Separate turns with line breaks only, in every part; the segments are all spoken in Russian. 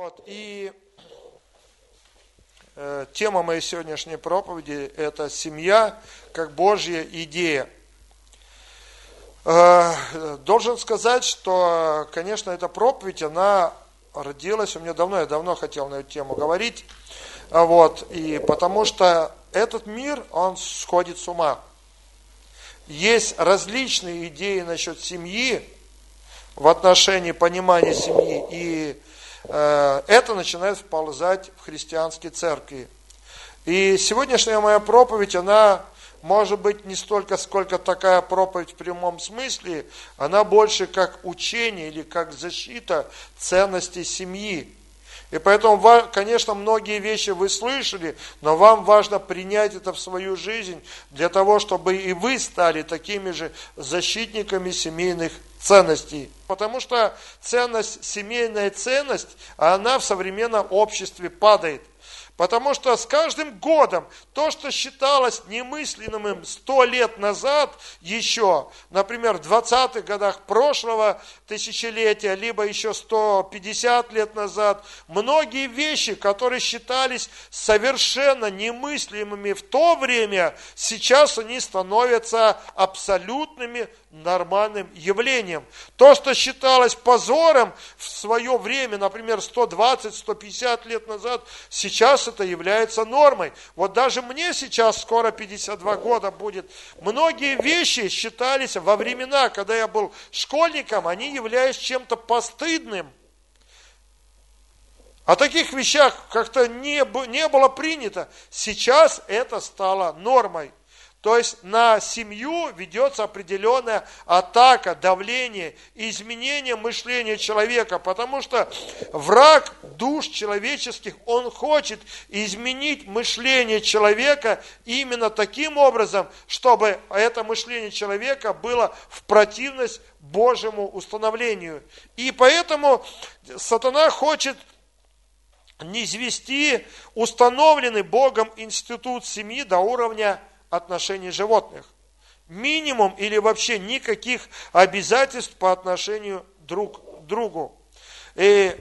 Вот, и э, тема моей сегодняшней проповеди – это семья как Божья идея. Э, должен сказать, что, конечно, эта проповедь, она родилась у меня давно, я давно хотел на эту тему говорить, вот, и потому что этот мир, он сходит с ума. Есть различные идеи насчет семьи, в отношении понимания семьи, и это начинает вползать в христианские церкви. И сегодняшняя моя проповедь, она может быть не столько, сколько такая проповедь в прямом смысле, она больше как учение или как защита ценностей семьи. И поэтому, конечно, многие вещи вы слышали, но вам важно принять это в свою жизнь для того, чтобы и вы стали такими же защитниками семейных ценностей. Потому что ценность, семейная ценность, она в современном обществе падает. Потому что с каждым годом то, что считалось немысленным сто лет назад еще, например, в 20-х годах прошлого тысячелетия, либо еще 150 лет назад, многие вещи, которые считались совершенно немыслимыми в то время, сейчас они становятся абсолютными нормальным явлением. То, что считалось позором в свое время, например, 120-150 лет назад, сейчас это является нормой. Вот даже мне сейчас скоро 52 года будет. Многие вещи считались во времена, когда я был школьником, они являлись чем-то постыдным. О таких вещах как-то не, не было принято. Сейчас это стало нормой. То есть на семью ведется определенная атака, давление, изменение мышления человека, потому что враг душ человеческих, он хочет изменить мышление человека именно таким образом, чтобы это мышление человека было в противность Божьему установлению. И поэтому сатана хочет не извести установленный Богом институт семьи до уровня отношении животных. Минимум или вообще никаких обязательств по отношению друг к другу. И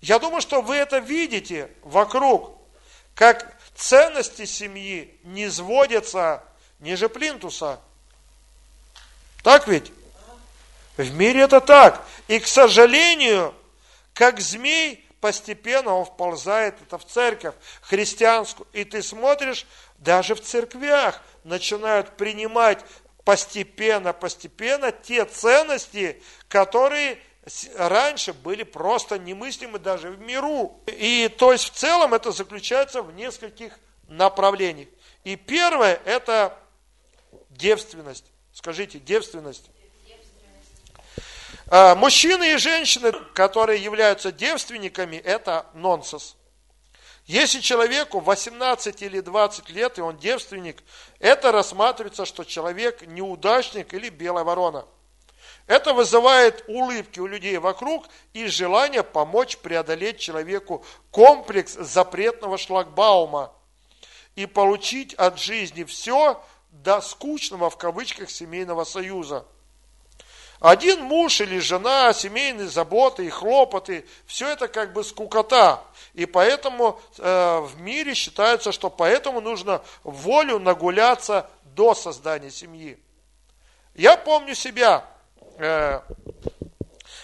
я думаю, что вы это видите вокруг, как ценности семьи не сводятся ниже плинтуса. Так ведь? В мире это так. И, к сожалению, как змей, постепенно он вползает это в церковь христианскую. И ты смотришь, даже в церквях начинают принимать постепенно, постепенно те ценности, которые раньше были просто немыслимы даже в миру. И то есть в целом это заключается в нескольких направлениях. И первое это девственность. Скажите, девственность. А, мужчины и женщины, которые являются девственниками, это нонсенс. Если человеку 18 или 20 лет, и он девственник, это рассматривается, что человек неудачник или белая ворона. Это вызывает улыбки у людей вокруг и желание помочь преодолеть человеку комплекс запретного шлагбаума и получить от жизни все до скучного в кавычках семейного союза. Один муж или жена, семейные заботы и хлопоты, все это как бы скукота. И поэтому э, в мире считается, что поэтому нужно волю нагуляться до создания семьи. Я помню себя, э,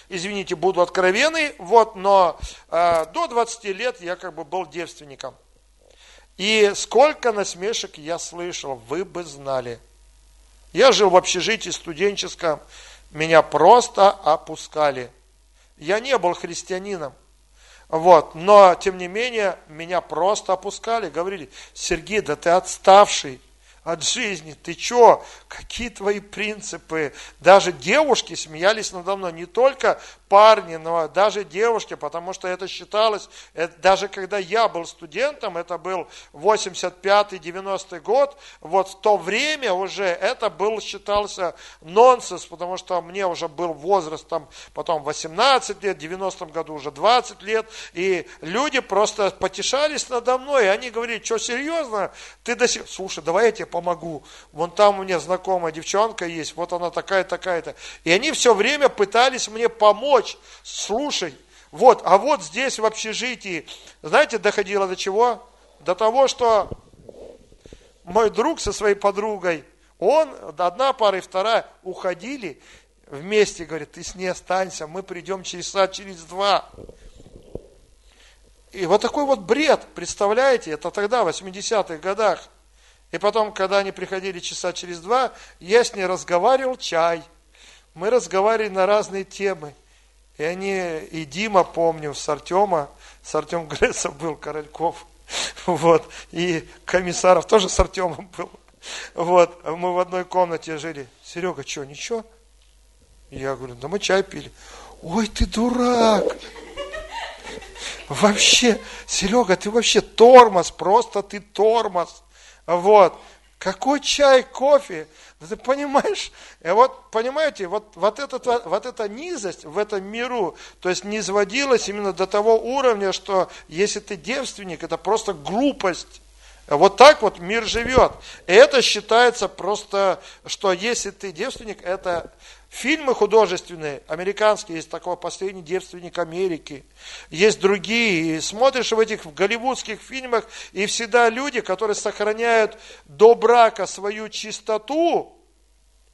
извините, буду откровенный, вот, но э, до 20 лет я как бы был девственником. И сколько насмешек я слышал, вы бы знали. Я жил в общежитии студенческом, меня просто опускали. Я не был христианином. Вот, но, тем не менее, меня просто опускали, говорили, Сергей, да ты отставший, от жизни. Ты что? Какие твои принципы? Даже девушки смеялись надо мной, не только парни, но даже девушки, потому что это считалось, это, даже когда я был студентом, это был 85-90 год, вот в то время уже это был, считался нонсенс, потому что мне уже был возраст там потом 18 лет, в 90 году уже 20 лет, и люди просто потешались надо мной, и они говорили, что серьезно, ты до сих... Слушай, давай я тебе помогу. Вон там у меня знакомая девчонка есть, вот она такая, такая-то. И они все время пытались мне помочь. Слушай, Вот, а вот здесь в общежитии, знаете, доходило до чего? До того, что мой друг со своей подругой, он, одна пара и вторая, уходили вместе, говорит, ты с ней останься, мы придем через часа, через два. И вот такой вот бред, представляете, это тогда, в 80-х годах. И потом, когда они приходили часа через два, я с ней разговаривал, чай. Мы разговаривали на разные темы. И они, и Дима, помню, с Артема, с Артем Грецов был, Корольков, вот, и Комиссаров тоже с Артемом был. Вот, мы в одной комнате жили. Серега, что, ничего? Я говорю, да мы чай пили. Ой, ты дурак! Вообще, Серега, ты вообще тормоз, просто ты тормоз. Вот. Какой чай, кофе? Да ты понимаешь, и вот, понимаете, вот, вот, этот, вот эта низость в этом миру, то есть не изводилась именно до того уровня, что если ты девственник, это просто глупость. Вот так вот мир живет. И это считается просто, что если ты девственник, это Фильмы художественные, американские, есть такой «Последний девственник Америки», есть другие. И смотришь в этих голливудских фильмах, и всегда люди, которые сохраняют до брака свою чистоту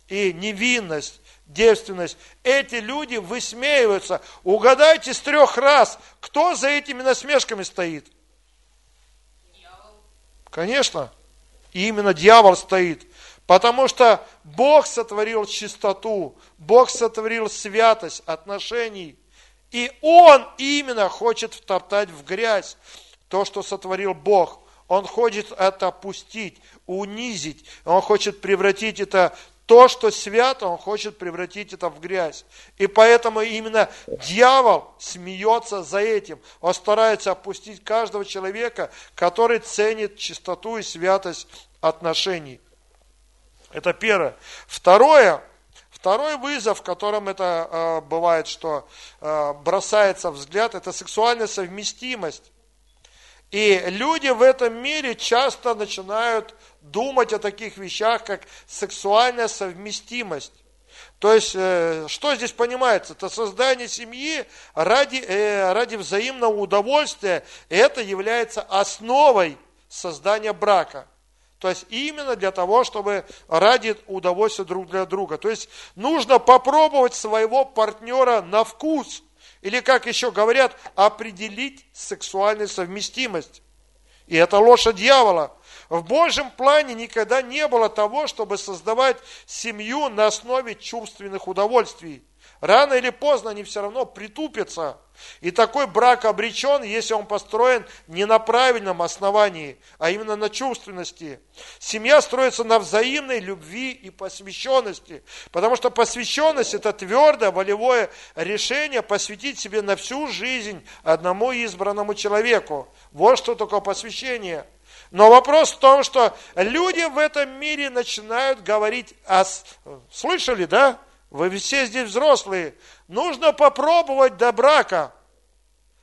и невинность, девственность, эти люди высмеиваются. Угадайте с трех раз, кто за этими насмешками стоит? Конечно, именно дьявол стоит. Потому что Бог сотворил чистоту, Бог сотворил святость отношений. И Он именно хочет втоптать в грязь то, что сотворил Бог. Он хочет это опустить, унизить. Он хочет превратить это то, что свято, он хочет превратить это в грязь. И поэтому именно дьявол смеется за этим. Он старается опустить каждого человека, который ценит чистоту и святость отношений. Это первое. Второе, второй вызов, в котором это э, бывает, что э, бросается взгляд, это сексуальная совместимость. И люди в этом мире часто начинают думать о таких вещах, как сексуальная совместимость. То есть, э, что здесь понимается? Это создание семьи ради, э, ради взаимного удовольствия. Это является основой создания брака. То есть именно для того, чтобы ради удовольствия друг для друга. То есть нужно попробовать своего партнера на вкус. Или, как еще говорят, определить сексуальную совместимость. И это ложь дьявола. В Божьем плане никогда не было того, чтобы создавать семью на основе чувственных удовольствий. Рано или поздно они все равно притупятся. И такой брак обречен, если он построен не на правильном основании, а именно на чувственности. Семья строится на взаимной любви и посвященности. Потому что посвященность – это твердое волевое решение посвятить себе на всю жизнь одному избранному человеку. Вот что такое посвящение. Но вопрос в том, что люди в этом мире начинают говорить о... Слышали, да? Вы все здесь взрослые. Нужно попробовать до брака.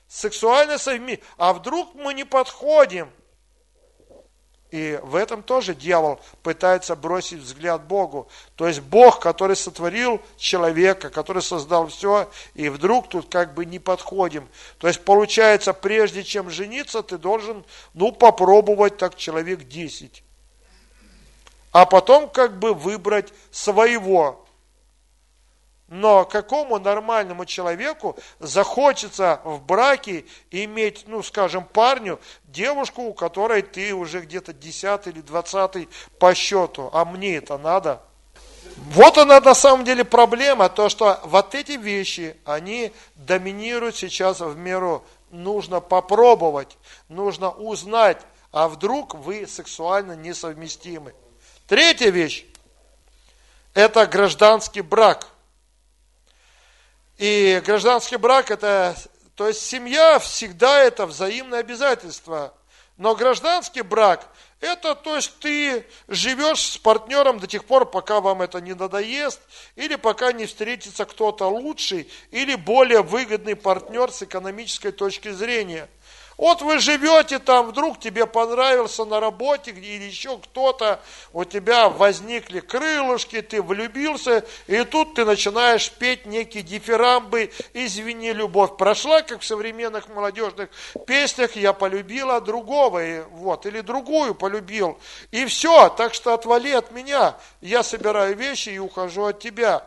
Сексуально совместить. А вдруг мы не подходим? И в этом тоже дьявол пытается бросить взгляд Богу. То есть Бог, который сотворил человека, который создал все, и вдруг тут как бы не подходим. То есть получается, прежде чем жениться, ты должен, ну, попробовать так человек 10. А потом как бы выбрать своего. Но какому нормальному человеку захочется в браке иметь, ну, скажем, парню, девушку, у которой ты уже где-то 10 или 20 по счету, а мне это надо? Вот она на самом деле проблема, то, что вот эти вещи, они доминируют сейчас в миру. Нужно попробовать, нужно узнать, а вдруг вы сексуально несовместимы. Третья вещь – это гражданский брак – и гражданский брак это, то есть семья всегда это взаимное обязательство. Но гражданский брак, это то есть ты живешь с партнером до тех пор, пока вам это не надоест, или пока не встретится кто-то лучший, или более выгодный партнер с экономической точки зрения. Вот вы живете там, вдруг тебе понравился на работе или еще кто-то, у тебя возникли крылышки, ты влюбился, и тут ты начинаешь петь некие дифирамбы «Извини, любовь прошла», как в современных молодежных песнях «Я полюбила другого», и, вот, или другую полюбил. И все, так что отвали от меня, я собираю вещи и ухожу от тебя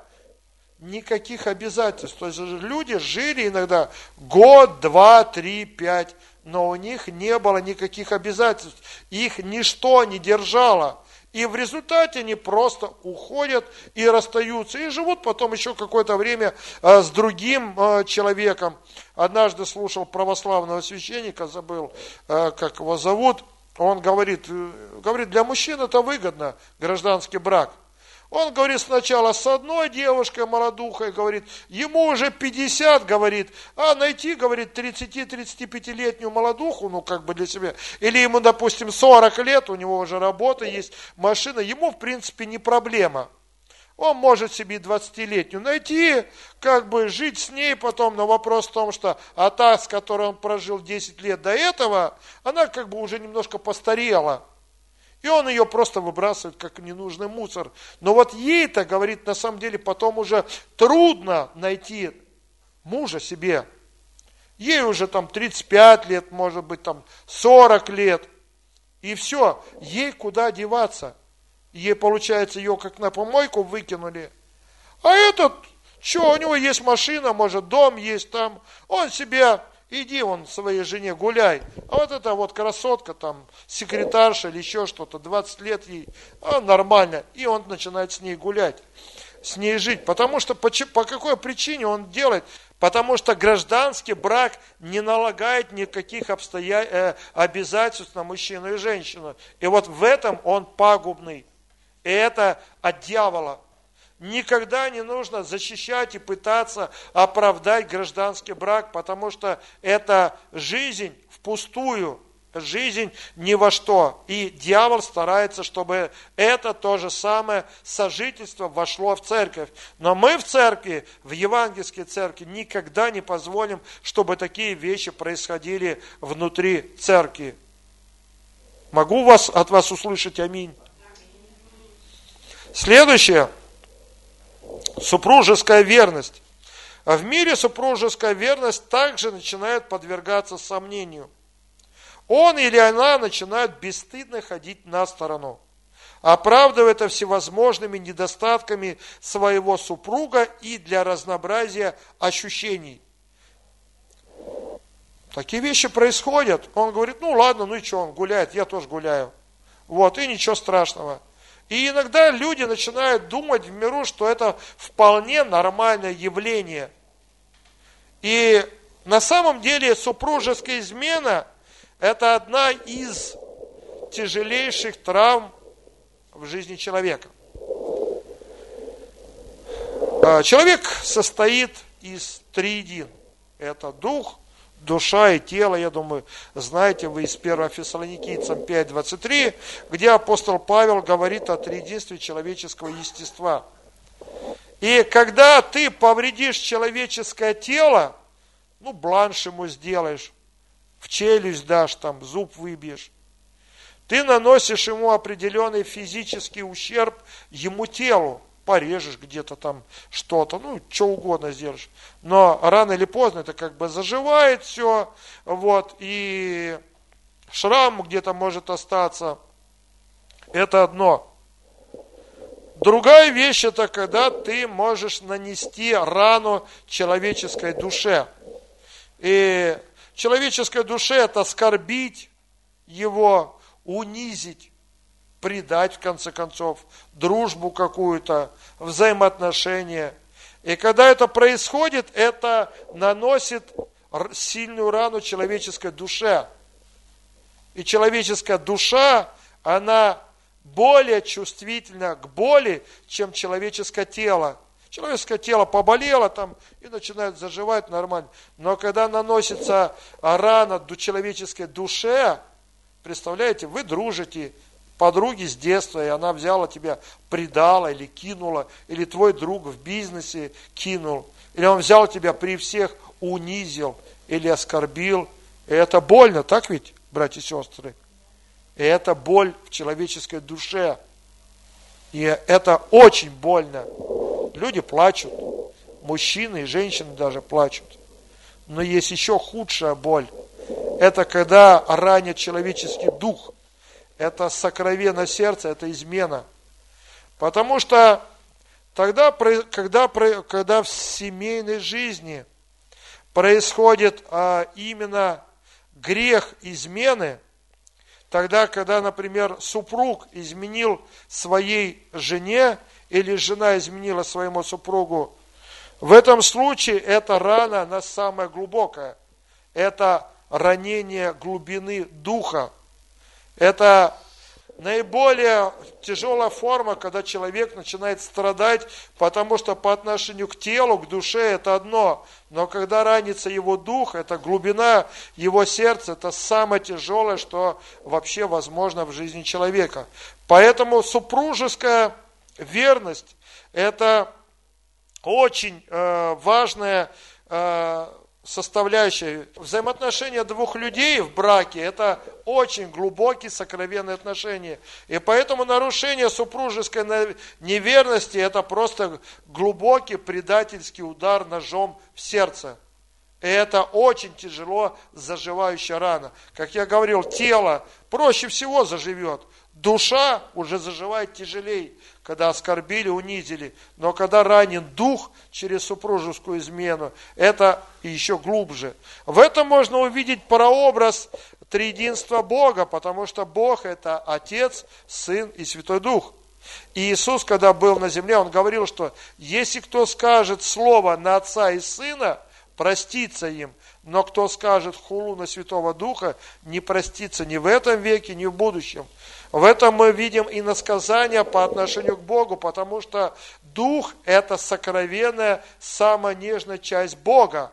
никаких обязательств. То есть люди жили иногда год, два, три, пять, но у них не было никаких обязательств. Их ничто не держало. И в результате они просто уходят и расстаются, и живут потом еще какое-то время э, с другим э, человеком. Однажды слушал православного священника, забыл, э, как его зовут, он говорит, говорит, для мужчин это выгодно, гражданский брак. Он говорит сначала с одной девушкой молодухой, говорит, ему уже 50, говорит, а найти, говорит, 30-35-летнюю молодуху, ну как бы для себя, или ему, допустим, 40 лет, у него уже работа есть, машина, ему в принципе не проблема. Он может себе 20-летнюю найти, как бы жить с ней потом, но вопрос в том, что а та, с которой он прожил 10 лет до этого, она как бы уже немножко постарела. И он ее просто выбрасывает как ненужный мусор. Но вот ей-то, говорит, на самом деле потом уже трудно найти мужа себе. Ей уже там 35 лет, может быть там 40 лет. И все, ей куда деваться? Ей, получается, ее как на помойку выкинули. А этот, что, у него есть машина, может, дом есть там. Он себе Иди он своей жене гуляй. А вот эта вот красотка, там, секретарша или еще что-то, 20 лет ей, а нормально. И он начинает с ней гулять, с ней жить. Потому что, по, по какой причине он делает? Потому что гражданский брак не налагает никаких обстоя... э, обязательств на мужчину и женщину. И вот в этом он пагубный. И это от дьявола. Никогда не нужно защищать и пытаться оправдать гражданский брак, потому что это жизнь впустую, жизнь ни во что. И дьявол старается, чтобы это то же самое сожительство вошло в церковь. Но мы в церкви, в евангельской церкви, никогда не позволим, чтобы такие вещи происходили внутри церкви. Могу вас, от вас услышать аминь? Следующее – Супружеская верность. А в мире супружеская верность также начинает подвергаться сомнению. Он или она начинают бесстыдно ходить на сторону, оправдывая это всевозможными недостатками своего супруга и для разнообразия ощущений. Такие вещи происходят. Он говорит, ну ладно, ну и что, он гуляет, я тоже гуляю. Вот, и ничего страшного. И иногда люди начинают думать в миру, что это вполне нормальное явление. И на самом деле супружеская измена – это одна из тяжелейших травм в жизни человека. А, человек состоит из триедин. Это дух, душа и тело, я думаю, знаете вы из 1 Фессалоникийцам 5.23, где апостол Павел говорит о триединстве человеческого естества. И когда ты повредишь человеческое тело, ну, бланш ему сделаешь, в челюсть дашь, там, зуб выбьешь, ты наносишь ему определенный физический ущерб ему телу порежешь где-то там что-то, ну, что угодно сделаешь. Но рано или поздно это как бы заживает все, вот, и шрам где-то может остаться. Это одно. Другая вещь это когда ты можешь нанести рану человеческой душе. И человеческой душе это оскорбить его, унизить, предать, в конце концов, дружбу какую-то, взаимоотношения. И когда это происходит, это наносит сильную рану человеческой душе. И человеческая душа, она более чувствительна к боли, чем человеческое тело. Человеческое тело поболело там и начинает заживать нормально. Но когда наносится рана до человеческой душе, представляете, вы дружите, подруги с детства, и она взяла тебя, предала или кинула, или твой друг в бизнесе кинул, или он взял тебя при всех, унизил, или оскорбил, И это больно, так ведь, братья и сестры? И это боль в человеческой душе. И это очень больно. Люди плачут, мужчины и женщины даже плачут. Но есть еще худшая боль. Это когда ранит человеческий дух. Это сокровенно сердце, это измена. Потому что тогда, когда, когда в семейной жизни происходит а, именно грех измены, тогда, когда, например, супруг изменил своей жене или жена изменила своему супругу, в этом случае эта рана, она самая глубокая. Это ранение глубины духа. Это наиболее тяжелая форма, когда человек начинает страдать, потому что по отношению к телу, к душе это одно, но когда ранится его дух, это глубина его сердца, это самое тяжелое, что вообще возможно в жизни человека. Поэтому супружеская верность – это очень э, важная э, составляющая. Взаимоотношения двух людей в браке – это очень глубокие сокровенные отношения. И поэтому нарушение супружеской неверности – это просто глубокий предательский удар ножом в сердце. И это очень тяжело заживающая рана. Как я говорил, тело проще всего заживет. Душа уже заживает тяжелее когда оскорбили, унизили. Но когда ранен дух через супружескую измену, это еще глубже. В этом можно увидеть прообраз триединства Бога, потому что Бог это Отец, Сын и Святой Дух. И Иисус, когда был на земле, Он говорил, что если кто скажет слово на Отца и Сына, простится им, но кто скажет хулу на Святого Духа, не простится ни в этом веке, ни в будущем. В этом мы видим и насказание по отношению к Богу, потому что Дух – это сокровенная, самая нежная часть Бога.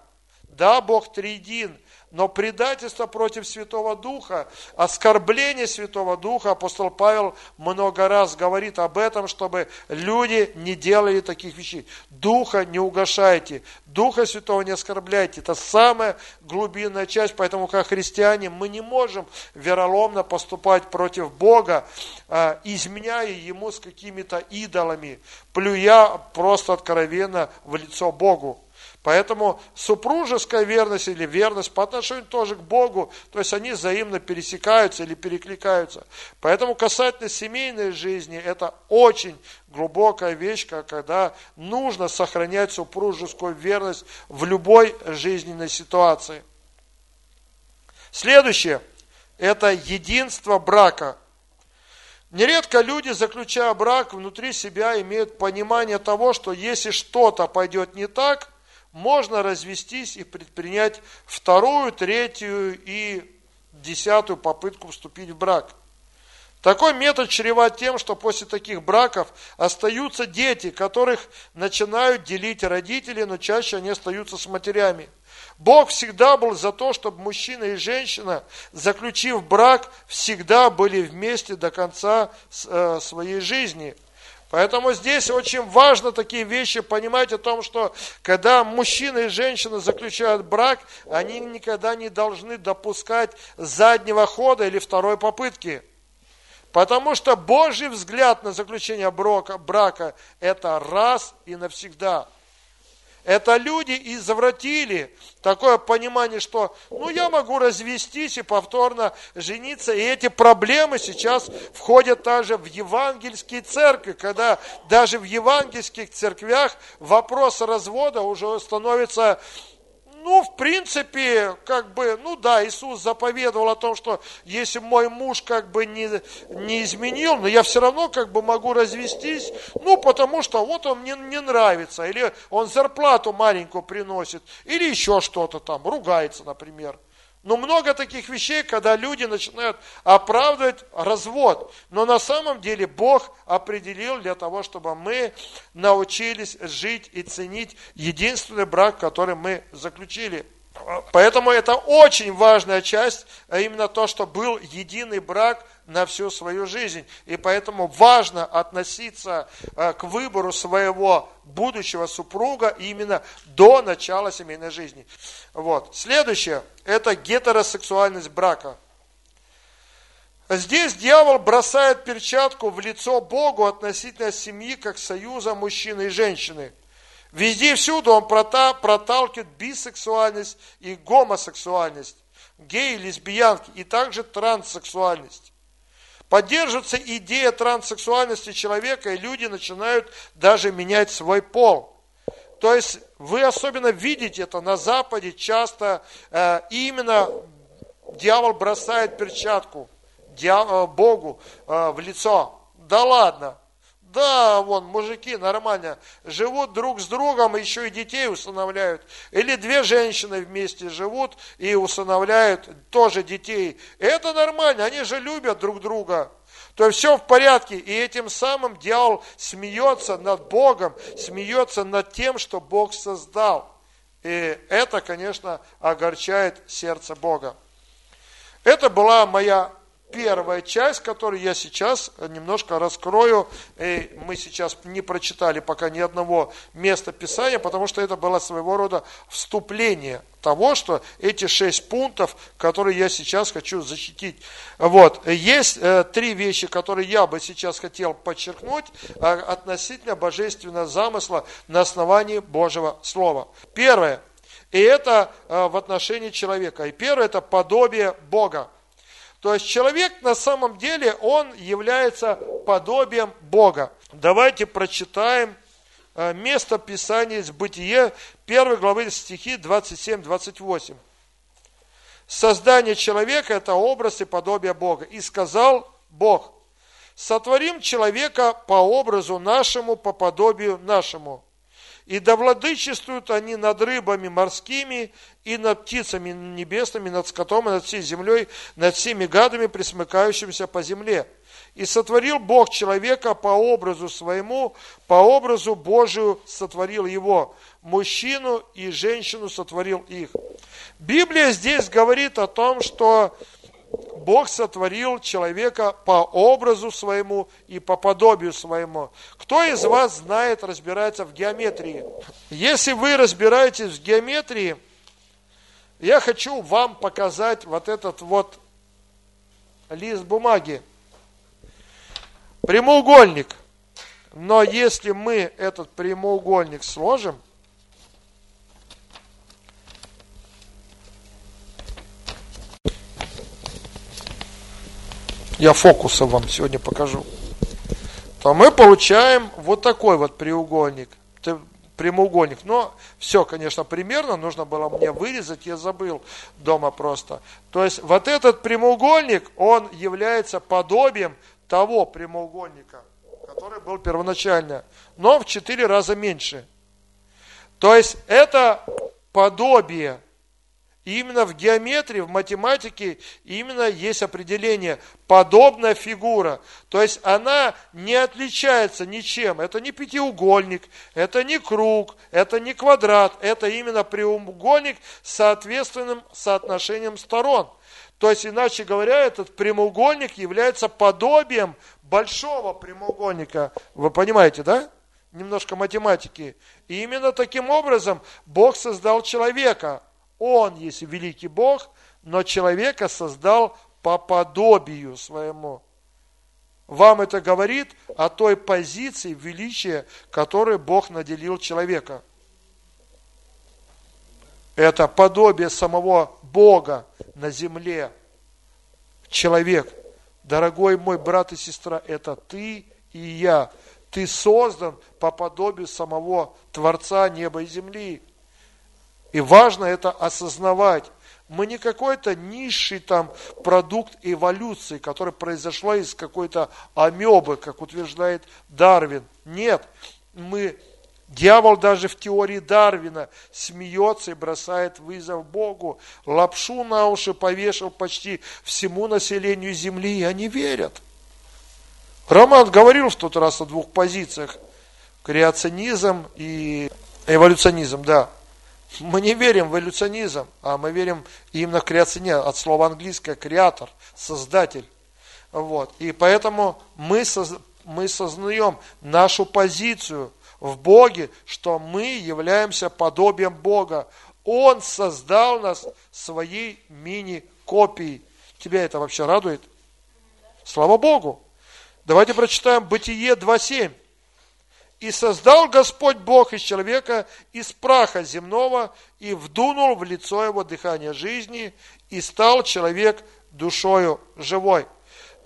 Да, Бог триедин, но предательство против Святого Духа, оскорбление Святого Духа, апостол Павел много раз говорит об этом, чтобы люди не делали таких вещей. Духа не угошайте, Духа Святого не оскорбляйте. Это самая глубинная часть, поэтому как христиане мы не можем вероломно поступать против Бога, а, изменяя Ему с какими-то идолами, плюя просто откровенно в лицо Богу. Поэтому супружеская верность или верность по отношению тоже к Богу, то есть они взаимно пересекаются или перекликаются. Поэтому касательно семейной жизни, это очень глубокая вещь, когда нужно сохранять супружескую верность в любой жизненной ситуации. Следующее – это единство брака. Нередко люди, заключая брак, внутри себя имеют понимание того, что если что-то пойдет не так – можно развестись и предпринять вторую, третью и десятую попытку вступить в брак. Такой метод чреват тем, что после таких браков остаются дети, которых начинают делить родители, но чаще они остаются с матерями. Бог всегда был за то, чтобы мужчина и женщина, заключив брак, всегда были вместе до конца э, своей жизни – Поэтому здесь очень важно такие вещи понимать о том, что когда мужчина и женщина заключают брак, они никогда не должны допускать заднего хода или второй попытки. Потому что Божий взгляд на заключение брака, брака – это раз и навсегда – это люди извратили такое понимание, что ну я могу развестись и повторно жениться. И эти проблемы сейчас входят также в евангельские церкви, когда даже в евангельских церквях вопрос развода уже становится ну, в принципе, как бы, ну да, Иисус заповедовал о том, что если мой муж как бы не, не изменил, но я все равно как бы могу развестись, ну, потому что вот он мне не нравится, или он зарплату маленькую приносит, или еще что-то там, ругается, например. Но много таких вещей, когда люди начинают оправдывать развод. Но на самом деле Бог определил для того, чтобы мы научились жить и ценить единственный брак, который мы заключили. Поэтому это очень важная часть, а именно то, что был единый брак на всю свою жизнь. И поэтому важно относиться э, к выбору своего будущего супруга именно до начала семейной жизни. Вот. Следующее – это гетеросексуальность брака. Здесь дьявол бросает перчатку в лицо Богу относительно семьи как союза мужчины и женщины. Везде и всюду он проталкивает бисексуальность и гомосексуальность, геи, лесбиянки и также транссексуальность. Поддерживается идея транссексуальности человека, и люди начинают даже менять свой пол. То есть вы особенно видите это на Западе часто, э, именно дьявол бросает перчатку дьявол, э, Богу э, в лицо. Да ладно, да, вон, мужики нормально живут друг с другом, еще и детей усыновляют. Или две женщины вместе живут и усыновляют тоже детей. Это нормально, они же любят друг друга. То есть все в порядке, и этим самым дьявол смеется над Богом, смеется над тем, что Бог создал. И это, конечно, огорчает сердце Бога. Это была моя первая часть, которую я сейчас немножко раскрою. И мы сейчас не прочитали пока ни одного места Писания, потому что это было своего рода вступление того, что эти шесть пунктов, которые я сейчас хочу защитить. Вот. Есть э, три вещи, которые я бы сейчас хотел подчеркнуть э, относительно божественного замысла на основании Божьего Слова. Первое. И это э, в отношении человека. И первое – это подобие Бога. То есть человек на самом деле, он является подобием Бога. Давайте прочитаем э, место Писания из Бытие, 1 главы стихи 27-28. Создание человека – это образ и подобие Бога. И сказал Бог, сотворим человека по образу нашему, по подобию нашему и да владычествуют они над рыбами морскими и над птицами небесными, над скотом и над всей землей, над всеми гадами, присмыкающимися по земле. И сотворил Бог человека по образу своему, по образу Божию сотворил его. Мужчину и женщину сотворил их. Библия здесь говорит о том, что Бог сотворил человека по образу своему и по подобию своему. Кто из вас знает, разбирается в геометрии? Если вы разбираетесь в геометрии, я хочу вам показать вот этот вот лист бумаги. Прямоугольник. Но если мы этот прямоугольник сложим – я фокусы вам сегодня покажу, то мы получаем вот такой вот треугольник, прямоугольник. Но все, конечно, примерно, нужно было мне вырезать, я забыл дома просто. То есть вот этот прямоугольник, он является подобием того прямоугольника, который был первоначально, но в четыре раза меньше. То есть это подобие именно в геометрии, в математике именно есть определение подобная фигура. То есть она не отличается ничем. Это не пятиугольник, это не круг, это не квадрат, это именно прямоугольник с соответственным соотношением сторон. То есть, иначе говоря, этот прямоугольник является подобием большого прямоугольника. Вы понимаете, да? Немножко математики. И именно таким образом Бог создал человека. Он есть великий Бог, но человека создал по подобию своему. Вам это говорит о той позиции величия, которой Бог наделил человека. Это подобие самого Бога на земле. Человек, дорогой мой брат и сестра, это ты и я. Ты создан по подобию самого Творца неба и земли. И важно это осознавать. Мы не какой-то низший там продукт эволюции, который произошла из какой-то амебы, как утверждает Дарвин. Нет, мы Дьявол даже в теории Дарвина смеется и бросает вызов Богу. Лапшу на уши повешал почти всему населению Земли, и они верят. Роман говорил в тот раз о двух позициях. Креационизм и эволюционизм, да. Мы не верим в эволюционизм, а мы верим именно в креационе, от слова английское креатор, создатель. Вот. И поэтому мы, соз, мы сознаем нашу позицию в Боге, что мы являемся подобием Бога. Он создал нас своей мини-копией. Тебя это вообще радует? Слава Богу! Давайте прочитаем Бытие 2.7. И создал Господь Бог из человека из праха земного, и вдунул в лицо его дыхание жизни, и стал человек душою живой.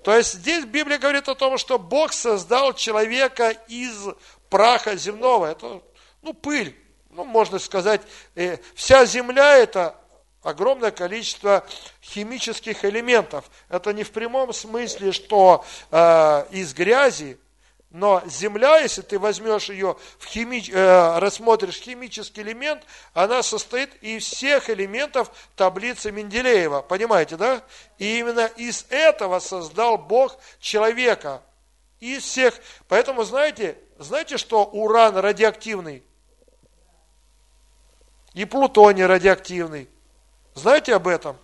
То есть здесь Библия говорит о том, что Бог создал человека из праха земного. Это, ну, пыль. Ну, можно сказать, э, вся земля это огромное количество химических элементов. Это не в прямом смысле, что э, из грязи, но земля, если ты возьмешь ее, в хими, э, рассмотришь химический элемент, она состоит из всех элементов таблицы Менделеева. Понимаете, да? И именно из этого создал Бог человека. Из всех. Поэтому, знаете, знаете, что уран радиоактивный? И плутоний радиоактивный. Знаете об этом?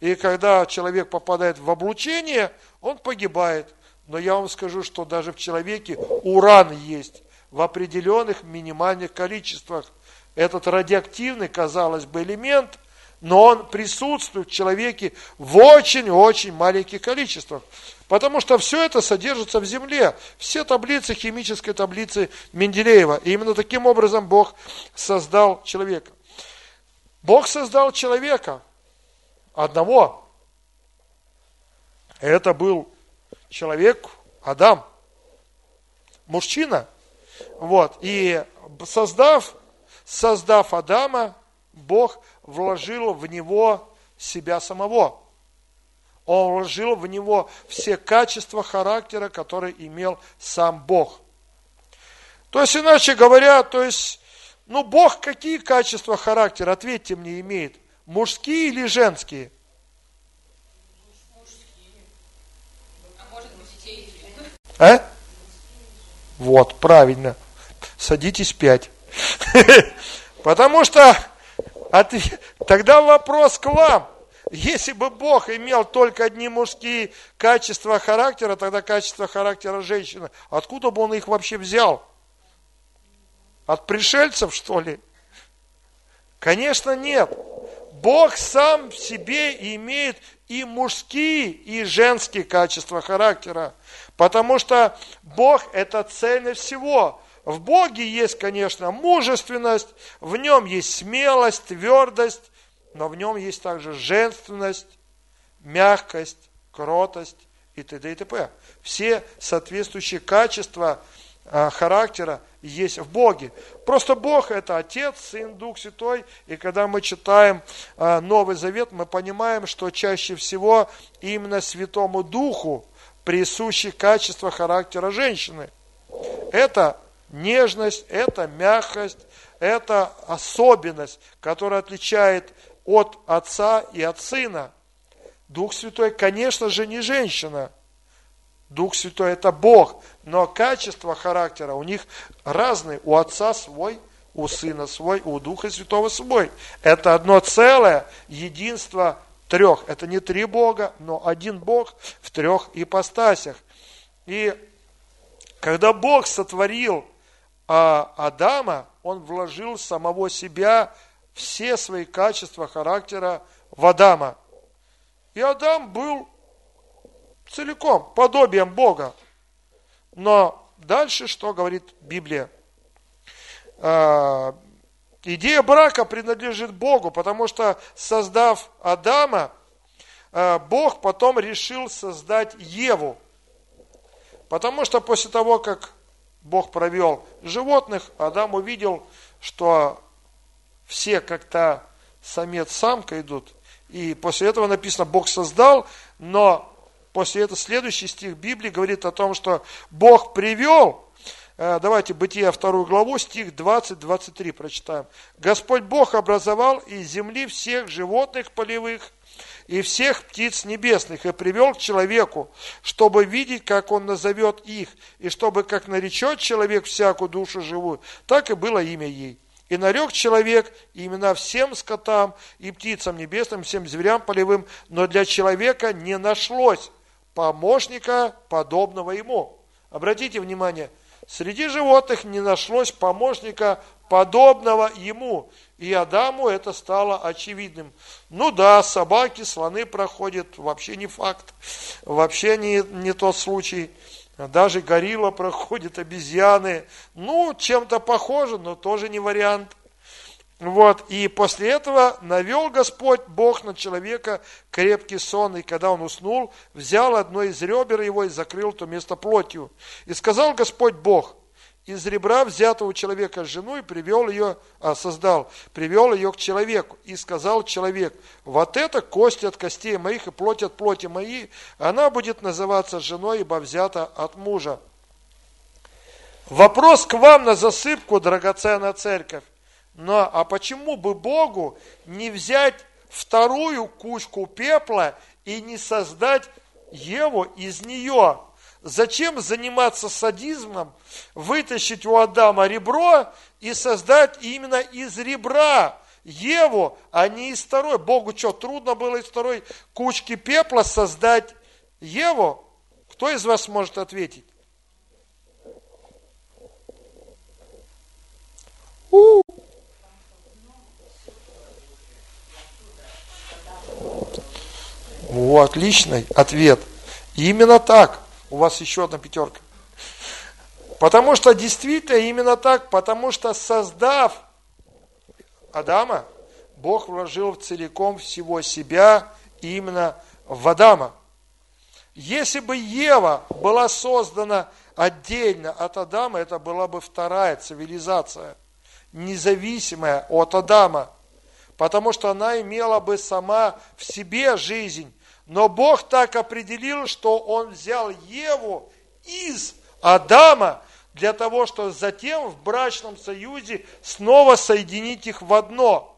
И когда человек попадает в облучение, он погибает. Но я вам скажу, что даже в человеке уран есть в определенных минимальных количествах. Этот радиоактивный, казалось бы, элемент, но он присутствует в человеке в очень-очень маленьких количествах. Потому что все это содержится в земле. Все таблицы, химические таблицы Менделеева. И именно таким образом Бог создал человека. Бог создал человека одного. Это был человек Адам, мужчина. Вот. И создав, создав Адама, Бог вложил в него себя самого. Он вложил в него все качества характера, которые имел сам Бог. То есть, иначе говоря, то есть, ну, Бог какие качества характера, ответьте мне, имеет? Мужские или женские? А? Вот, правильно. Садитесь пять. Потому что тогда вопрос к вам. Если бы Бог имел только одни мужские качества характера, тогда качество характера женщины, откуда бы он их вообще взял? От пришельцев, что ли? Конечно, нет. Бог сам в себе имеет и мужские, и женские качества характера. Потому что Бог – это цельность всего. В Боге есть, конечно, мужественность, в нем есть смелость, твердость, но в нем есть также женственность, мягкость, кротость и т.д. и т.п. Все соответствующие качества характера есть в Боге. Просто Бог это Отец, Сын, Дух Святой. И когда мы читаем а, Новый Завет, мы понимаем, что чаще всего именно Святому Духу присущи качества характера женщины. Это нежность, это мягкость, это особенность, которая отличает от отца и от сына. Дух Святой, конечно же, не женщина. Дух Святой это Бог, но качество характера у них разные. У отца свой, у сына свой, у Духа Святого свой. Это одно целое, единство трех. Это не три Бога, но один Бог в трех ипостасях. И когда Бог сотворил а, Адама, Он вложил самого себя все свои качества характера в Адама. И Адам был целиком подобием Бога. Но дальше что говорит Библия? А, идея брака принадлежит Богу, потому что создав Адама, а, Бог потом решил создать Еву. Потому что после того, как Бог провел животных, Адам увидел, что все как-то самец-самка идут. И после этого написано, Бог создал, но после этого следующий стих Библии говорит о том, что Бог привел, э, давайте Бытие вторую главу, стих 20-23 прочитаем. Господь Бог образовал из земли всех животных полевых и всех птиц небесных и привел к человеку, чтобы видеть, как он назовет их, и чтобы, как наречет человек всякую душу живую, так и было имя ей. И нарек человек имена всем скотам и птицам небесным, всем зверям полевым, но для человека не нашлось помощника, подобного ему. Обратите внимание, среди животных не нашлось помощника, подобного ему. И Адаму это стало очевидным. Ну да, собаки, слоны проходят, вообще не факт, вообще не, не тот случай. Даже горилла проходит, обезьяны. Ну, чем-то похоже, но тоже не вариант. Вот, и после этого навел Господь Бог на человека крепкий сон, и когда он уснул, взял одно из ребер его и закрыл то место плотью. И сказал Господь Бог, из ребра взятого человека жену и привел ее, а, создал, привел ее к человеку. И сказал человек, вот это кость от костей моих и плоть от плоти моей, она будет называться женой, ибо взята от мужа. Вопрос к вам на засыпку, драгоценная церковь. Но, а почему бы Богу не взять вторую кучку пепла и не создать Еву из нее? Зачем заниматься садизмом, вытащить у Адама ребро и создать именно из ребра Еву, а не из второй? Богу что, трудно было из второй кучки пепла создать Еву? Кто из вас может ответить? О, отличный ответ. Именно так у вас еще одна пятерка. Потому что действительно именно так, потому что создав Адама, Бог вложил целиком всего себя именно в Адама. Если бы Ева была создана отдельно от Адама, это была бы вторая цивилизация, независимая от Адама, потому что она имела бы сама в себе жизнь, но Бог так определил, что Он взял Еву из Адама для того, чтобы затем в брачном союзе снова соединить их в одно.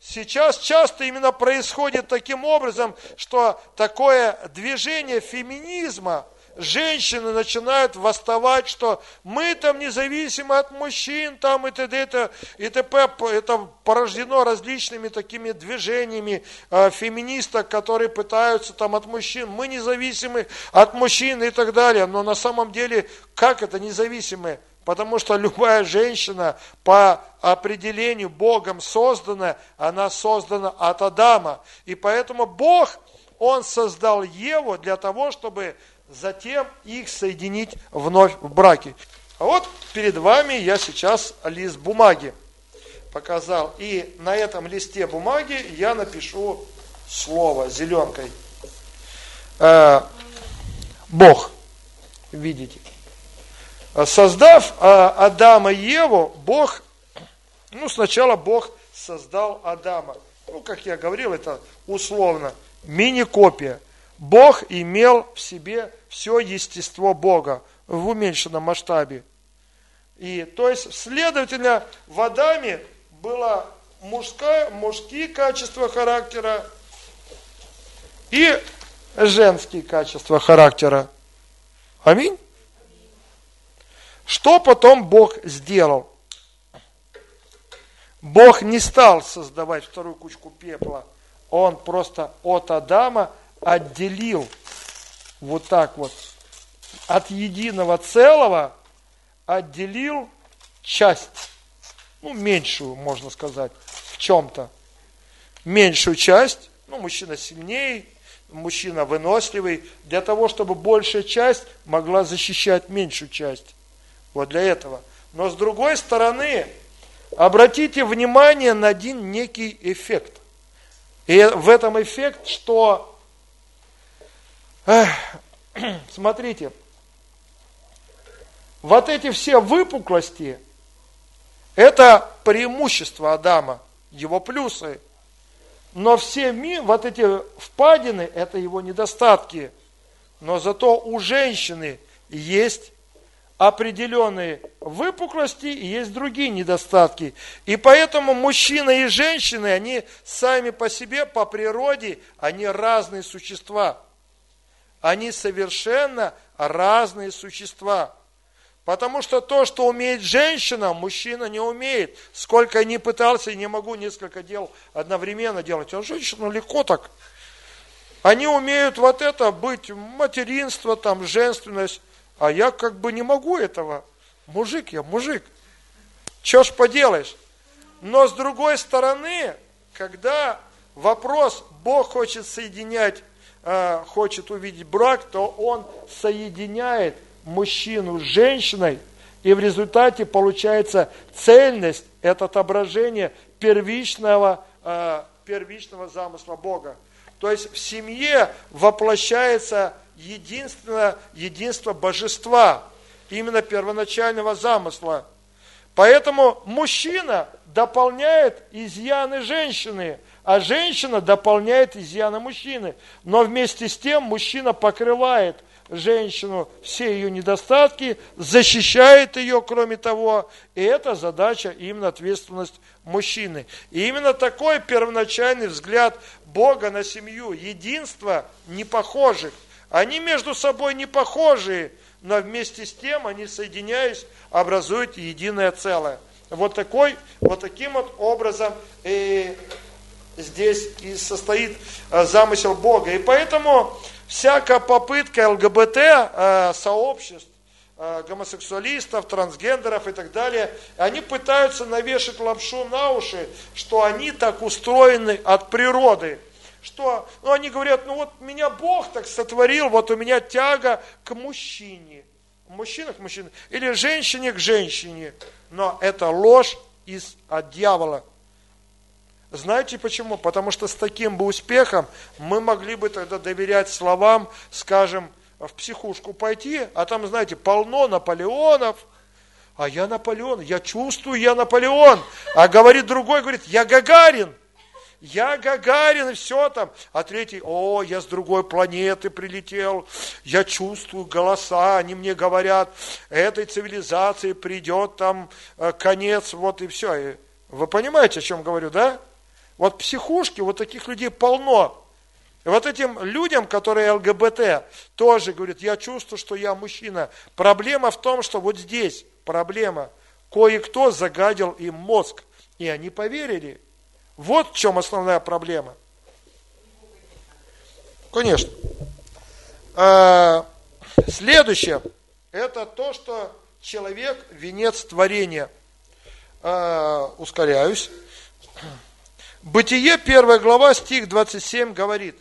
Сейчас часто именно происходит таким образом, что такое движение феминизма – женщины начинают восставать, что мы там независимы от мужчин, там и т.д. Это, и т.п. Это порождено различными такими движениями э, феминисток, которые пытаются там от мужчин, мы независимы от мужчин и так далее. Но на самом деле, как это независимые? Потому что любая женщина по определению Богом создана, она создана от Адама. И поэтому Бог, Он создал Еву для того, чтобы затем их соединить вновь в браке. А вот перед вами я сейчас лист бумаги показал. И на этом листе бумаги я напишу слово зеленкой. Э, Бог, видите. Создав э, Адама и Еву, Бог, ну сначала Бог создал Адама. Ну, как я говорил, это условно, мини-копия. Бог имел в себе все естество Бога в уменьшенном масштабе. И, то есть, следовательно, в Адаме было мужское, мужские качества характера и женские качества характера. Аминь. Что потом Бог сделал? Бог не стал создавать вторую кучку пепла. Он просто от Адама отделил вот так вот от единого целого, отделил часть, ну, меньшую, можно сказать, в чем-то. Меньшую часть, ну, мужчина сильнее, мужчина выносливый, для того, чтобы большая часть могла защищать меньшую часть. Вот для этого. Но с другой стороны, обратите внимание на один некий эффект. И в этом эффект, что смотрите, вот эти все выпуклости, это преимущество Адама, его плюсы. Но все ми, вот эти впадины, это его недостатки. Но зато у женщины есть определенные выпуклости и есть другие недостатки. И поэтому мужчина и женщины, они сами по себе, по природе, они разные существа. Они совершенно разные существа. Потому что то, что умеет женщина, мужчина не умеет. Сколько ни пытался, не могу несколько дел одновременно делать. А женщину легко так. Они умеют вот это быть, материнство, там, женственность. А я как бы не могу этого. Мужик я, мужик. Что ж поделаешь? Но с другой стороны, когда вопрос, Бог хочет соединять, э, хочет увидеть брак, то Он соединяет мужчину с женщиной, и в результате получается цельность, это отображение первичного, э, первичного замысла Бога. То есть в семье воплощается единственное единство божества, именно первоначального замысла. Поэтому мужчина дополняет изъяны женщины, а женщина дополняет изъяны мужчины. Но вместе с тем мужчина покрывает женщину все ее недостатки, защищает ее, кроме того, и это задача, именно ответственность мужчины. И именно такой первоначальный взгляд Бога на семью, единство непохожих. Они между собой не похожие, но вместе с тем они, соединяясь, образуют единое целое. Вот такой, вот таким вот образом и здесь и состоит э, замысел Бога. И поэтому всякая попытка ЛГБТ э, сообществ, э, гомосексуалистов, трансгендеров и так далее, они пытаются навешать лапшу на уши, что они так устроены от природы. Что, ну они говорят, ну вот меня Бог так сотворил, вот у меня тяга к мужчине. Мужчина к мужчине. Или женщине к женщине. Но это ложь из, от дьявола. Знаете почему? Потому что с таким бы успехом мы могли бы тогда доверять словам, скажем, в психушку пойти, а там, знаете, полно Наполеонов, а я Наполеон, я чувствую, я Наполеон. А говорит другой, говорит, я Гагарин. Я Гагарин, и все там. А третий, о, я с другой планеты прилетел, я чувствую голоса, они мне говорят, этой цивилизации придет там э, конец, вот и все. Вы понимаете, о чем говорю, да? Вот психушки, вот таких людей полно. И вот этим людям, которые ЛГБТ, тоже говорят, я чувствую, что я мужчина. Проблема в том, что вот здесь проблема. Кое-кто загадил им мозг, и они поверили. Вот в чем основная проблема. Конечно. А, следующее, это то, что человек – венец творения. А, ускоряюсь. Бытие, первая глава, стих 27 говорит,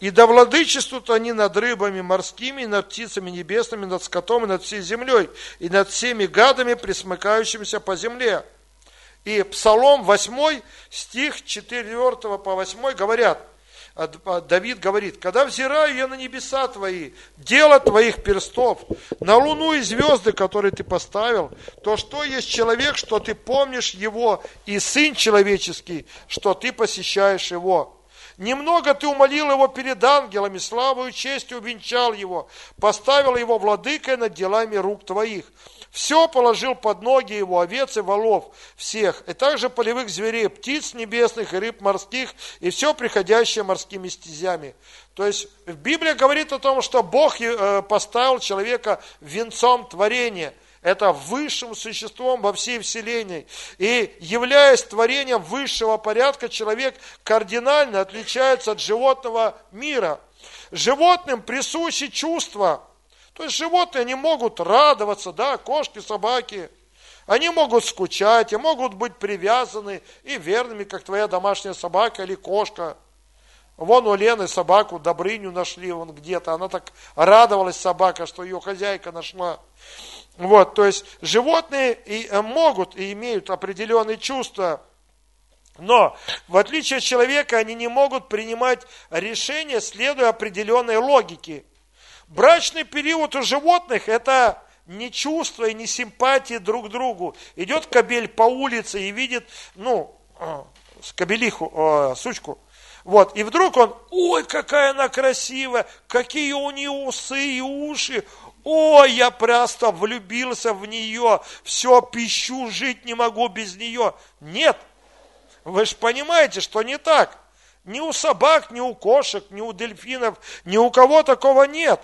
«И да владычествуют они над рыбами морскими, и над птицами небесными, над скотом, и над всей землей, и над всеми гадами, присмыкающимися по земле». И Псалом 8, стих 4 по 8 говорят, Давид говорит, когда взираю я на небеса твои, дело твоих перстов, на луну и звезды, которые ты поставил, то что есть человек, что ты помнишь его, и сын человеческий, что ты посещаешь его. Немного ты умолил его перед ангелами, славу и честью увенчал его, поставил его владыкой над делами рук твоих. Все положил под ноги его, овец и волов всех, и также полевых зверей, птиц небесных и рыб морских, и все приходящее морскими стезями. То есть Библия говорит о том, что Бог э, поставил человека венцом творения – это высшим существом во всей Вселенной. И являясь творением высшего порядка, человек кардинально отличается от животного мира. Животным присущи чувства, то есть животные, они могут радоваться, да, кошки, собаки. Они могут скучать, и могут быть привязаны и верными, как твоя домашняя собака или кошка. Вон у Лены собаку Добрыню нашли, вон где-то. Она так радовалась, собака, что ее хозяйка нашла. Вот, то есть животные и э, могут и имеют определенные чувства, но в отличие от человека они не могут принимать решения, следуя определенной логике. Брачный период у животных – это не чувство и не симпатии друг к другу. Идет кобель по улице и видит, ну, э, кобелиху, э, сучку. Вот, и вдруг он, ой, какая она красивая, какие у нее усы и уши, ой, я просто влюбился в нее, все, пищу, жить не могу без нее. Нет, вы же понимаете, что не так. Ни у собак, ни у кошек, ни у дельфинов, ни у кого такого нет.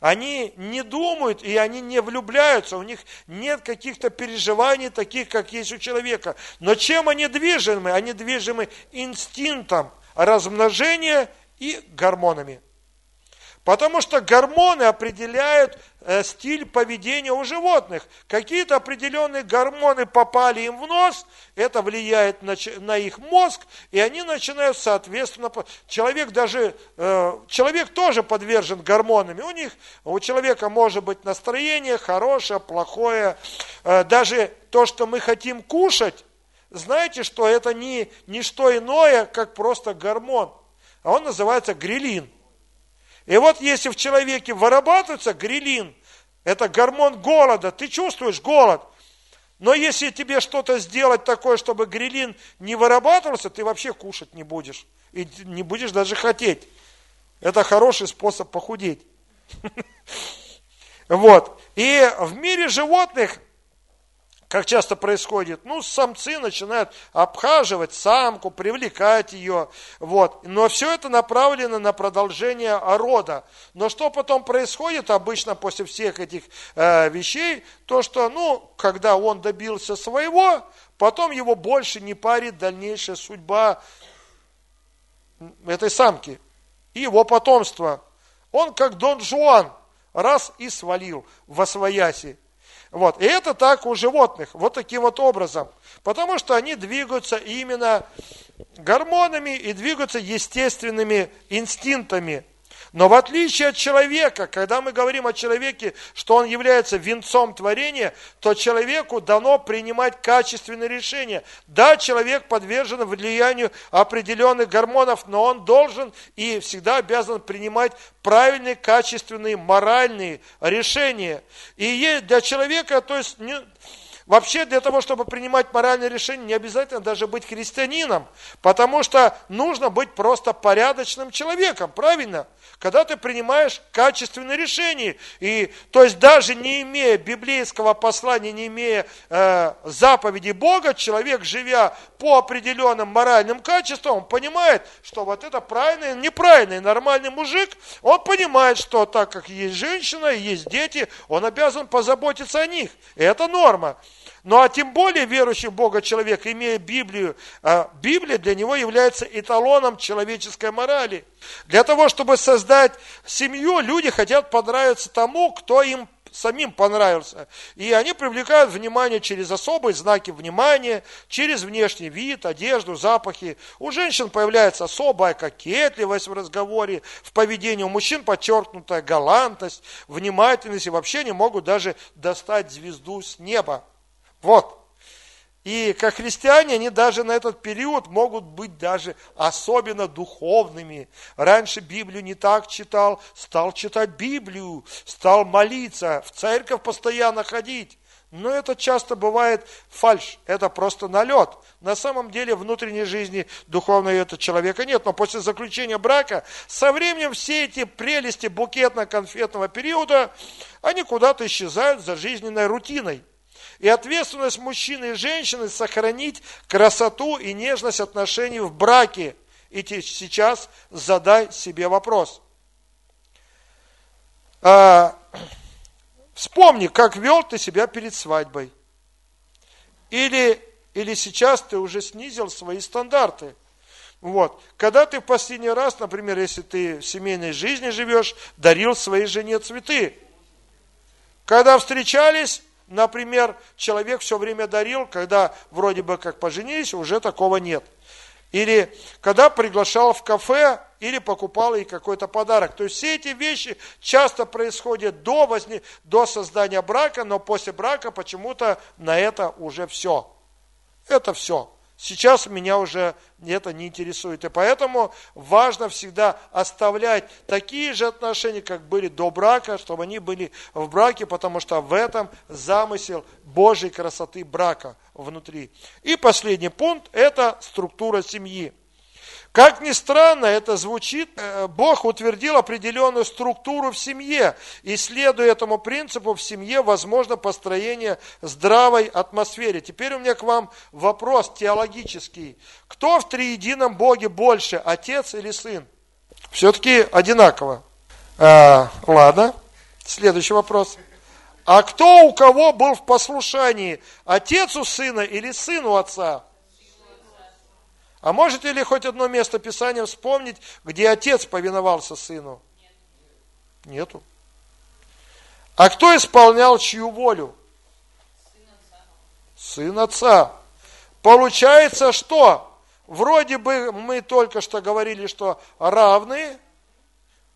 Они не думают и они не влюбляются, у них нет каких-то переживаний таких, как есть у человека. Но чем они движимы? Они движимы инстинктом размножения и гормонами. Потому что гормоны определяют стиль поведения у животных. Какие-то определенные гормоны попали им в нос, это влияет на, на их мозг, и они начинают соответственно... Человек даже, э, человек тоже подвержен гормонами. У них, у человека может быть настроение хорошее, плохое. Э, даже то, что мы хотим кушать, знаете, что это не, не что иное, как просто гормон. А он называется грилин. И вот если в человеке вырабатывается грилин, это гормон голода, ты чувствуешь голод, но если тебе что-то сделать такое, чтобы грилин не вырабатывался, ты вообще кушать не будешь. И не будешь даже хотеть. Это хороший способ похудеть. Вот. И в мире животных как часто происходит, ну, самцы начинают обхаживать самку, привлекать ее, вот. Но все это направлено на продолжение рода. Но что потом происходит обычно после всех этих э, вещей, то что, ну, когда он добился своего, потом его больше не парит дальнейшая судьба этой самки и его потомства. Он как Дон Жуан, раз и свалил во свояси. Вот. И это так у животных, вот таким вот образом. Потому что они двигаются именно гормонами и двигаются естественными инстинктами. Но в отличие от человека, когда мы говорим о человеке, что он является венцом творения, то человеку дано принимать качественные решения. Да, человек подвержен влиянию определенных гормонов, но он должен и всегда обязан принимать правильные, качественные, моральные решения. И для человека, то есть Вообще для того, чтобы принимать моральные решения, не обязательно даже быть христианином, потому что нужно быть просто порядочным человеком, правильно? Когда ты принимаешь качественные решения, и, то есть даже не имея библейского послания, не имея э, заповеди Бога, человек, живя по определенным моральным качествам, он понимает, что вот это правильный, неправильный, нормальный мужик, он понимает, что так как есть женщина, есть дети, он обязан позаботиться о них. И это норма. Ну а тем более верующий в Бога человек, имея Библию, а Библия для него является эталоном человеческой морали. Для того, чтобы создать семью, люди хотят понравиться тому, кто им самим понравился. И они привлекают внимание через особые знаки внимания, через внешний вид, одежду, запахи. У женщин появляется особая кокетливость в разговоре, в поведении. У мужчин подчеркнутая галантность, внимательность. И вообще не могут даже достать звезду с неба. Вот. И как христиане, они даже на этот период могут быть даже особенно духовными. Раньше Библию не так читал, стал читать Библию, стал молиться, в церковь постоянно ходить. Но это часто бывает фальш, это просто налет. На самом деле внутренней жизни духовной этого человека нет. Но после заключения брака, со временем все эти прелести букетно-конфетного периода, они куда-то исчезают за жизненной рутиной. И ответственность мужчины и женщины сохранить красоту и нежность отношений в браке. И сейчас задай себе вопрос. А, вспомни, как вел ты себя перед свадьбой. Или, или сейчас ты уже снизил свои стандарты. Вот. Когда ты в последний раз, например, если ты в семейной жизни живешь, дарил своей жене цветы. Когда встречались, Например, человек все время дарил, когда вроде бы как поженились, уже такого нет. Или когда приглашал в кафе, или покупал ей какой-то подарок. То есть все эти вещи часто происходят до, возне... до создания брака, но после брака почему-то на это уже все. Это все. Сейчас меня уже это не интересует. И поэтому важно всегда оставлять такие же отношения, как были до брака, чтобы они были в браке, потому что в этом замысел Божьей красоты брака внутри. И последний пункт – это структура семьи. Как ни странно это звучит, э, Бог утвердил определенную структуру в семье, и следуя этому принципу, в семье возможно построение здравой атмосферы. Теперь у меня к вам вопрос теологический. Кто в триедином Боге больше, отец или сын? Все-таки одинаково. А, ладно, следующий вопрос. А кто у кого был в послушании? Отец у сына или сын у отца? А можете ли хоть одно место Писания вспомнить, где отец повиновался сыну? Нету. А кто исполнял чью волю? Сын отца. Получается, что? Вроде бы мы только что говорили, что равные,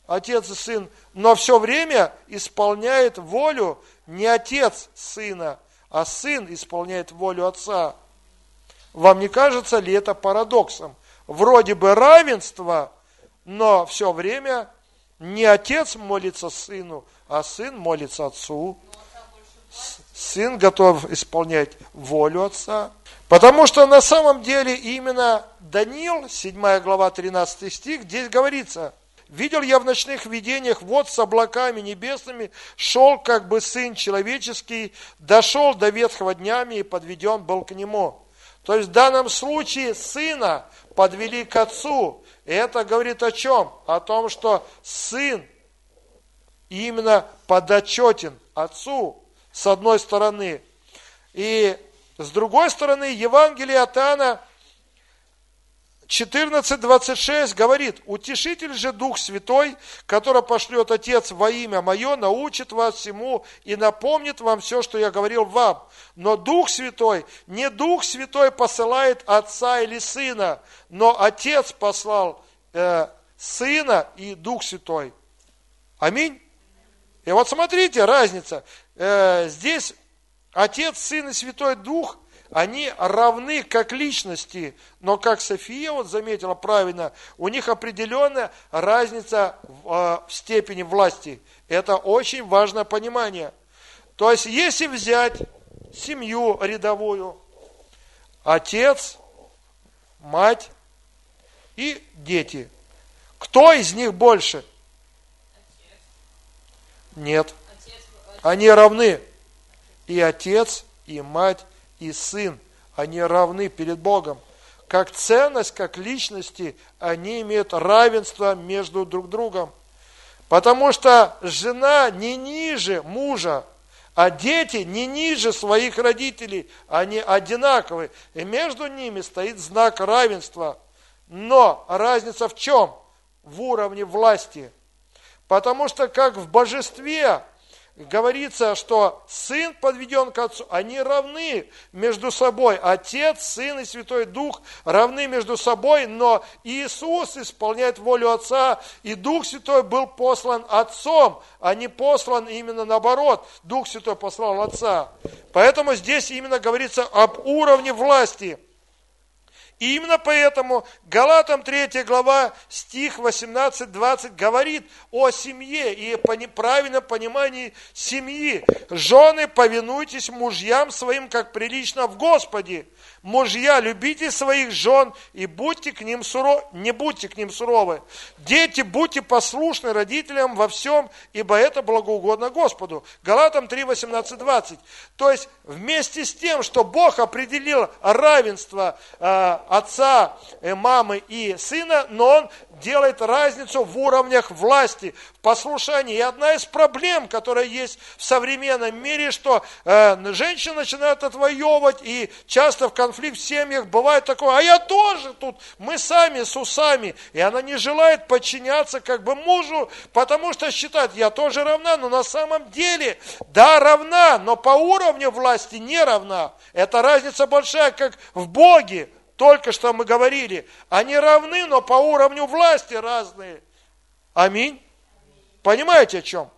отец и сын, но все время исполняет волю не отец сына, а сын исполняет волю отца. Вам не кажется ли это парадоксом? Вроде бы равенство, но все время не отец молится сыну, а сын молится отцу. Сын готов исполнять волю отца. Потому что на самом деле именно Даниил, 7 глава, 13 стих, здесь говорится, «Видел я в ночных видениях, вот с облаками небесными шел как бы сын человеческий, дошел до ветхого днями и подведен был к нему». То есть в данном случае сына подвели к отцу. И это говорит о чем? О том, что сын именно подотчетен отцу, с одной стороны. И с другой стороны, Евангелие от Иоанна 14.26 говорит, «Утешитель же Дух Святой, который пошлет Отец во имя Мое, научит вас всему и напомнит вам все, что я говорил вам. Но Дух Святой, не Дух Святой посылает Отца или Сына, но Отец послал э, Сына и Дух Святой». Аминь. И вот смотрите, разница. Э, здесь Отец, Сын и Святой Дух – они равны как личности, но как София вот заметила правильно, у них определенная разница в, э, в степени власти. Это очень важное понимание. То есть, если взять семью рядовую, отец, мать и дети, кто из них больше? Нет. Они равны. И отец, и мать, и сын, они равны перед Богом. Как ценность, как личности, они имеют равенство между друг другом. Потому что жена не ниже мужа, а дети не ниже своих родителей, они одинаковые. И между ними стоит знак равенства. Но разница в чем? В уровне власти. Потому что как в божестве говорится, что сын подведен к отцу, они равны между собой. Отец, сын и Святой Дух равны между собой, но Иисус исполняет волю отца, и Дух Святой был послан отцом, а не послан именно наоборот. Дух Святой послал отца. Поэтому здесь именно говорится об уровне власти – именно поэтому Галатам 3 глава, стих 18-20 говорит о семье и о правильном понимании семьи. Жены, повинуйтесь мужьям своим, как прилично в Господе. Мужья, любите своих жен и будьте к ним суровы, не будьте к ним суровы. Дети, будьте послушны родителям во всем, ибо это благоугодно Господу. Галатам 3, 18, 20. То есть вместе с тем, что Бог определил равенство э, отца, э, мамы и сына, но Он делает разницу в уровнях власти, в послушании. И одна из проблем, которая есть в современном мире, что э, женщины начинают отвоевывать, и часто в конфликт в семьях бывает такое, а я тоже тут, мы сами с усами. И она не желает подчиняться как бы мужу, потому что считает, я тоже равна, но на самом деле, да, равна, но по уровню власти не равна. Это разница большая, как в Боге только что мы говорили, они равны, но по уровню власти разные. Аминь. Понимаете о чем?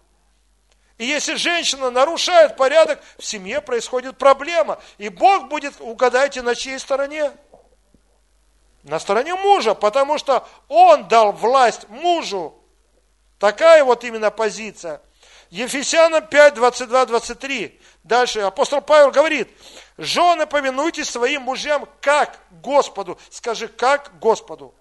И если женщина нарушает порядок, в семье происходит проблема. И Бог будет, угадайте, на чьей стороне? На стороне мужа, потому что он дал власть мужу. Такая вот именно позиция. Ефесянам 5, 22, 23. Дальше апостол Павел говорит, жены, повинуйтесь своим мужьям как Господу. Скажи, как Господу.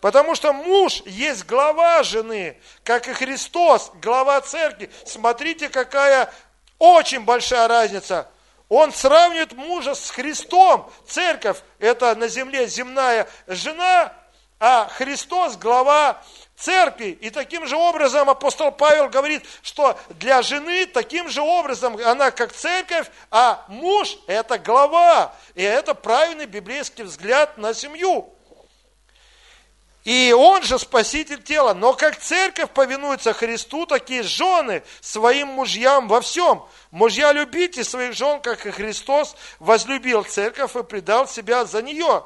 Потому что муж есть глава жены, как и Христос, глава церкви. Смотрите, какая очень большая разница. Он сравнивает мужа с Христом. Церковь – это на земле земная жена, а Христос – глава церкви. И таким же образом апостол Павел говорит, что для жены таким же образом она как церковь, а муж – это глава. И это правильный библейский взгляд на семью. И он же спаситель тела. Но как церковь повинуется Христу, такие жены своим мужьям во всем. Мужья, любите своих жен, как и Христос возлюбил церковь и предал себя за нее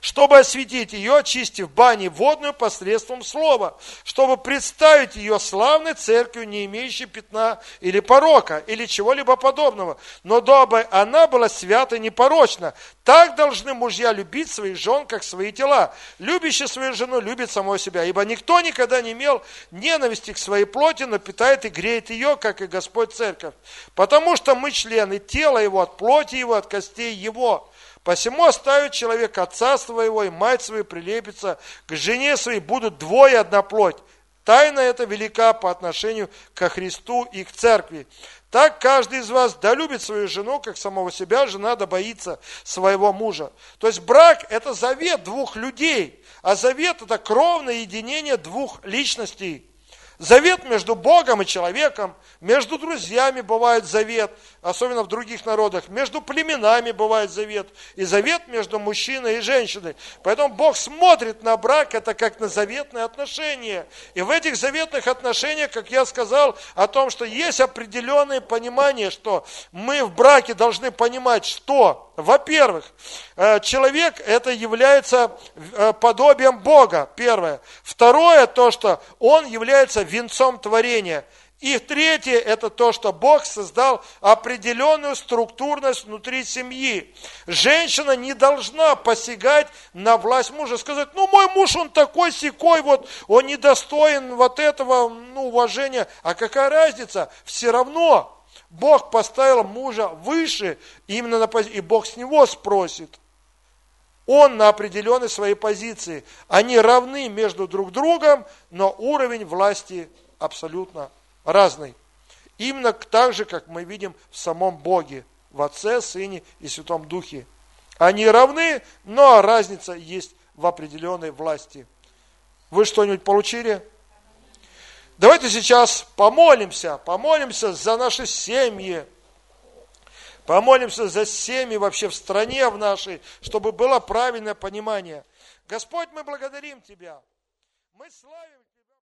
чтобы осветить ее, очистив бани водную посредством слова, чтобы представить ее славной церковью, не имеющей пятна или порока, или чего-либо подобного, но дабы она была свята и непорочна. Так должны мужья любить своих жен, как свои тела. Любящий свою жену любит самого себя, ибо никто никогда не имел ненависти к своей плоти, но питает и греет ее, как и Господь церковь. Потому что мы члены тела его, от плоти его, от костей его. Посему оставит человек отца своего и мать свою, прилепится к жене своей, будут двое одна плоть. Тайна эта велика по отношению ко Христу и к церкви. Так каждый из вас да любит свою жену, как самого себя, жена да боится своего мужа. То есть брак – это завет двух людей, а завет – это кровное единение двух личностей. Завет между Богом и человеком, между друзьями бывает завет, особенно в других народах, между племенами бывает завет, и завет между мужчиной и женщиной. Поэтому Бог смотрит на брак, это как на заветные отношения. И в этих заветных отношениях, как я сказал, о том, что есть определенное понимание, что мы в браке должны понимать, что во-первых, э, человек это является э, подобием Бога, первое. Второе, то, что он является венцом творения. И третье, это то, что Бог создал определенную структурность внутри семьи. Женщина не должна посягать на власть мужа, сказать, ну мой муж, он такой секой, вот он недостоин вот этого ну, уважения. А какая разница? Все равно Бог поставил мужа выше, именно на позиции, и Бог с него спросит. Он на определенной своей позиции. Они равны между друг другом, но уровень власти абсолютно разный. Именно так же, как мы видим в самом Боге, в Отце, Сыне и Святом Духе. Они равны, но разница есть в определенной власти. Вы что-нибудь получили? Давайте сейчас помолимся, помолимся за наши семьи, помолимся за семьи вообще в стране в нашей, чтобы было правильное понимание. Господь, мы благодарим Тебя. Мы славим